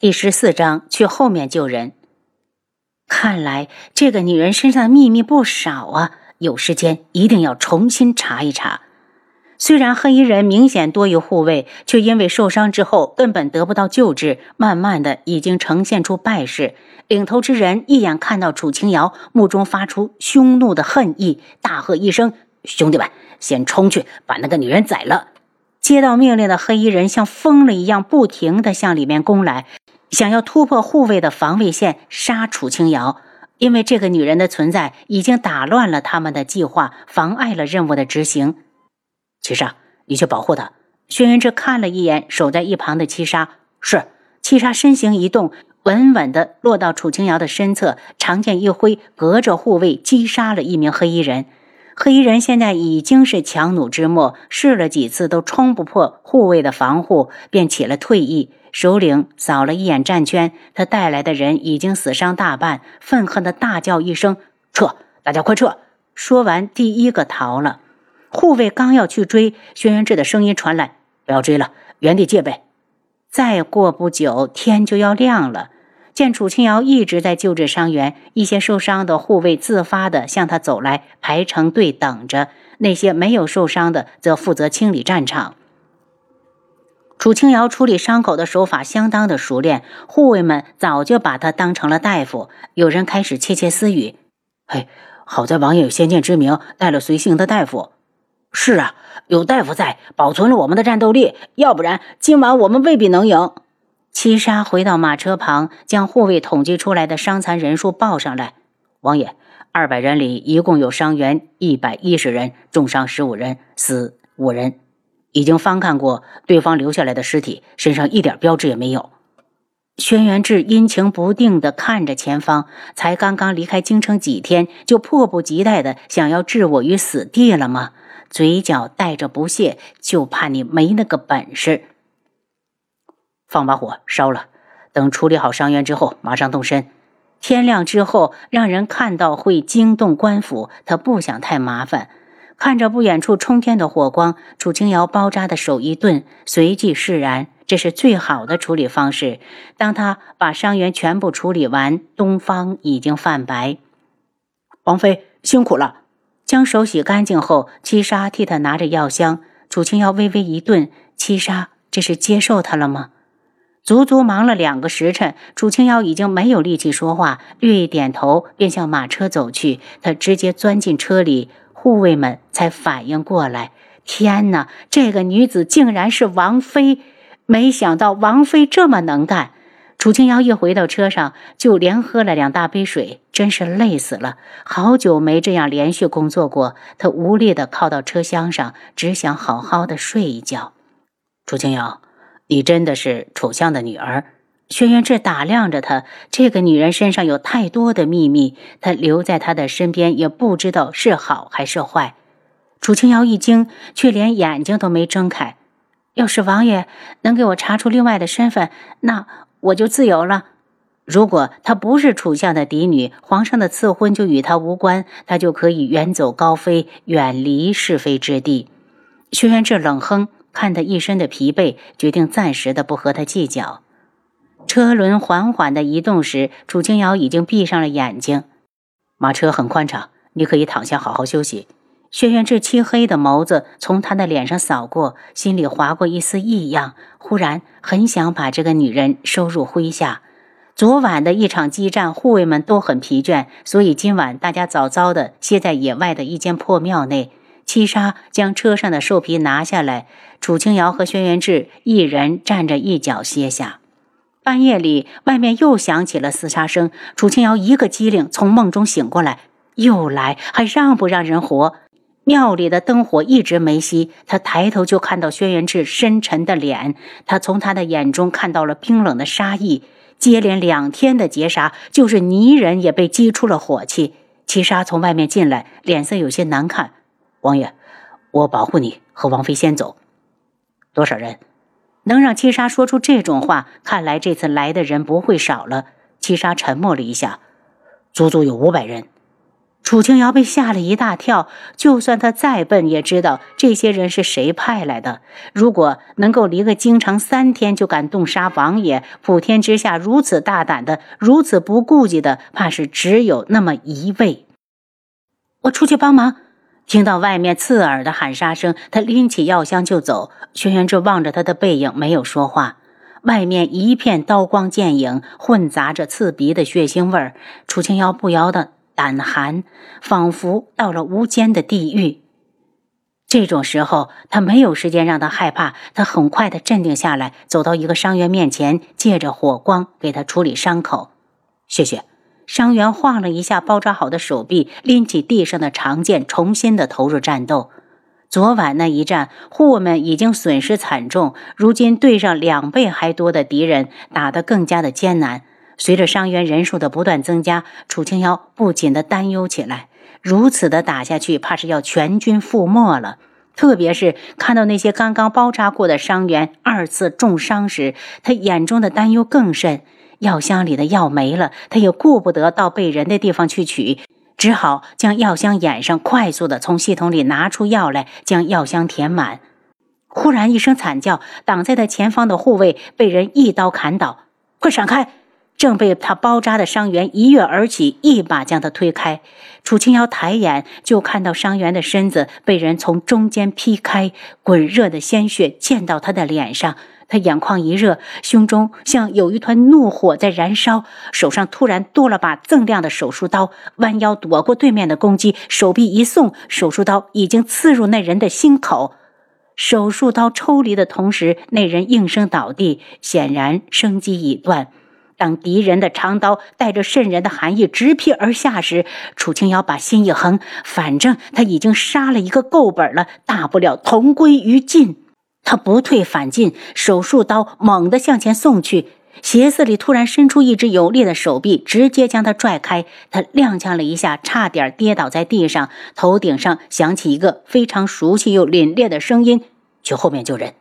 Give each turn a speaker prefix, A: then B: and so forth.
A: 第十四章去后面救人。看来这个女人身上的秘密不少啊，有时间一定要重新查一查。虽然黑衣人明显多于护卫，却因为受伤之后根本得不到救治，慢慢的已经呈现出败势。领头之人一眼看到楚清瑶，目中发出凶怒的恨意，大喝一声：“兄弟们，先冲去把那个女人宰了！”接到命令的黑衣人像疯了一样，不停地向里面攻来。想要突破护卫的防卫线杀楚清瑶，因为这个女人的存在已经打乱了他们的计划，妨碍了任务的执行。七杀，你去保护她。轩辕志看了一眼守在一旁的七杀，是七杀身形一动，稳稳地落到楚清瑶的身侧，长剑一挥，隔着护卫击杀了一名黑衣人。黑衣人现在已经是强弩之末，试了几次都冲不破护卫的防护，便起了退意。首领扫了一眼战圈，他带来的人已经死伤大半，愤恨的大叫一声：“撤！大家快撤！”说完，第一个逃了。护卫刚要去追，轩辕志的声音传来：“不要追了，原地戒备。”再过不久，天就要亮了。见楚清瑶一直在救治伤员，一些受伤的护卫自发的向他走来，排成队等着；那些没有受伤的，则负责清理战场。楚清瑶处理伤口的手法相当的熟练，护卫们早就把他当成了大夫。有人开始窃窃私语：“嘿，好在王爷有先见之明，带了随行的大夫。是啊，有大夫在，保存了我们的战斗力，要不然今晚我们未必能赢。”七杀回到马车旁，将护卫统计出来的伤残人数报上来。王爷，二百人里一共有伤员一百一十人，重伤十五人，死五人。已经翻看过对方留下来的尸体，身上一点标志也没有。轩辕志阴晴不定地看着前方，才刚刚离开京城几天，就迫不及待地想要置我于死地了吗？嘴角带着不屑，就怕你没那个本事。放把火烧了，等处理好伤员之后，马上动身。天亮之后，让人看到会惊动官府，他不想太麻烦。看着不远处冲天的火光，楚清瑶包扎的手一顿，随即释然。这是最好的处理方式。当他把伤员全部处理完，东方已经泛白。王妃辛苦了。将手洗干净后，七杀替他拿着药箱。楚清瑶微微一顿，七杀这是接受他了吗？足足忙了两个时辰，楚清瑶已经没有力气说话，略一点头，便向马车走去。他直接钻进车里。护卫们才反应过来，天哪！这个女子竟然是王妃！没想到王妃这么能干。楚清瑶一回到车上，就连喝了两大杯水，真是累死了。好久没这样连续工作过，她无力地靠到车厢上，只想好好的睡一觉。楚清瑶，你真的是楚相的女儿？轩辕志打量着她，这个女人身上有太多的秘密，他留在她的身边也不知道是好还是坏。楚清瑶一惊，却连眼睛都没睁开。要是王爷能给我查出另外的身份，那我就自由了。如果她不是楚相的嫡女，皇上的赐婚就与她无关，她就可以远走高飞，远离是非之地。轩辕志冷哼，看他一身的疲惫，决定暂时的不和他计较。车轮缓缓地移动时，楚清瑶已经闭上了眼睛。马车很宽敞，你可以躺下好好休息。轩辕志漆黑的眸子从他的脸上扫过，心里划过一丝异样。忽然很想把这个女人收入麾下。昨晚的一场激战，护卫们都很疲倦，所以今晚大家早早地歇在野外的一间破庙内。七杀将车上的兽皮拿下来，楚清瑶和轩辕志一人站着一角歇下。半夜里，外面又响起了厮杀声。楚清瑶一个机灵，从梦中醒过来，又来，还让不让人活？庙里的灯火一直没熄，他抬头就看到轩辕志深沉的脸，他从他的眼中看到了冰冷的杀意。接连两天的劫杀，就是泥人也被激出了火气。七杀从外面进来，脸色有些难看。王爷，我保护你和王妃先走。多少人？能让七杀说出这种话，看来这次来的人不会少了。七杀沉默了一下，足足有五百人。楚清瑶被吓了一大跳，就算他再笨，也知道这些人是谁派来的。如果能够离个京城三天就敢动杀王爷，普天之下如此大胆的、如此不顾忌的，怕是只有那么一位。我出去帮忙。听到外面刺耳的喊杀声，他拎起药箱就走。轩辕志望着他的背影，没有说话。外面一片刀光剑影，混杂着刺鼻的血腥味儿。楚清瑶不由得胆寒，仿佛到了无间的地狱。这种时候，他没有时间让他害怕，他很快的镇定下来，走到一个伤员面前，借着火光给他处理伤口。谢谢。伤员晃了一下包扎好的手臂，拎起地上的长剑，重新的投入战斗。昨晚那一战，护卫们已经损失惨重，如今对上两倍还多的敌人，打得更加的艰难。随着伤员人数的不断增加，楚清瑶不禁的担忧起来。如此的打下去，怕是要全军覆没了。特别是看到那些刚刚包扎过的伤员二次重伤时，他眼中的担忧更甚。药箱里的药没了，他也顾不得到被人的地方去取，只好将药箱掩上，快速的从系统里拿出药来，将药箱填满。忽然一声惨叫，挡在他前方的护卫被人一刀砍倒，快闪开！正被他包扎的伤员一跃而起，一把将他推开。楚清瑶抬眼就看到伤员的身子被人从中间劈开，滚热的鲜血溅到他的脸上。他眼眶一热，胸中像有一团怒火在燃烧，手上突然多了把锃亮的手术刀，弯腰躲过对面的攻击，手臂一送，手术刀已经刺入那人的心口。手术刀抽离的同时，那人应声倒地，显然生机已断。当敌人的长刀带着渗人的寒意直劈而下时，楚清瑶把心一横，反正他已经杀了一个够本了，大不了同归于尽。他不退反进，手术刀猛地向前送去，鞋子里突然伸出一只有力的手臂，直接将他拽开。他踉跄了一下，差点跌倒在地上。头顶上响起一个非常熟悉又凛冽的声音：“去后面救人。”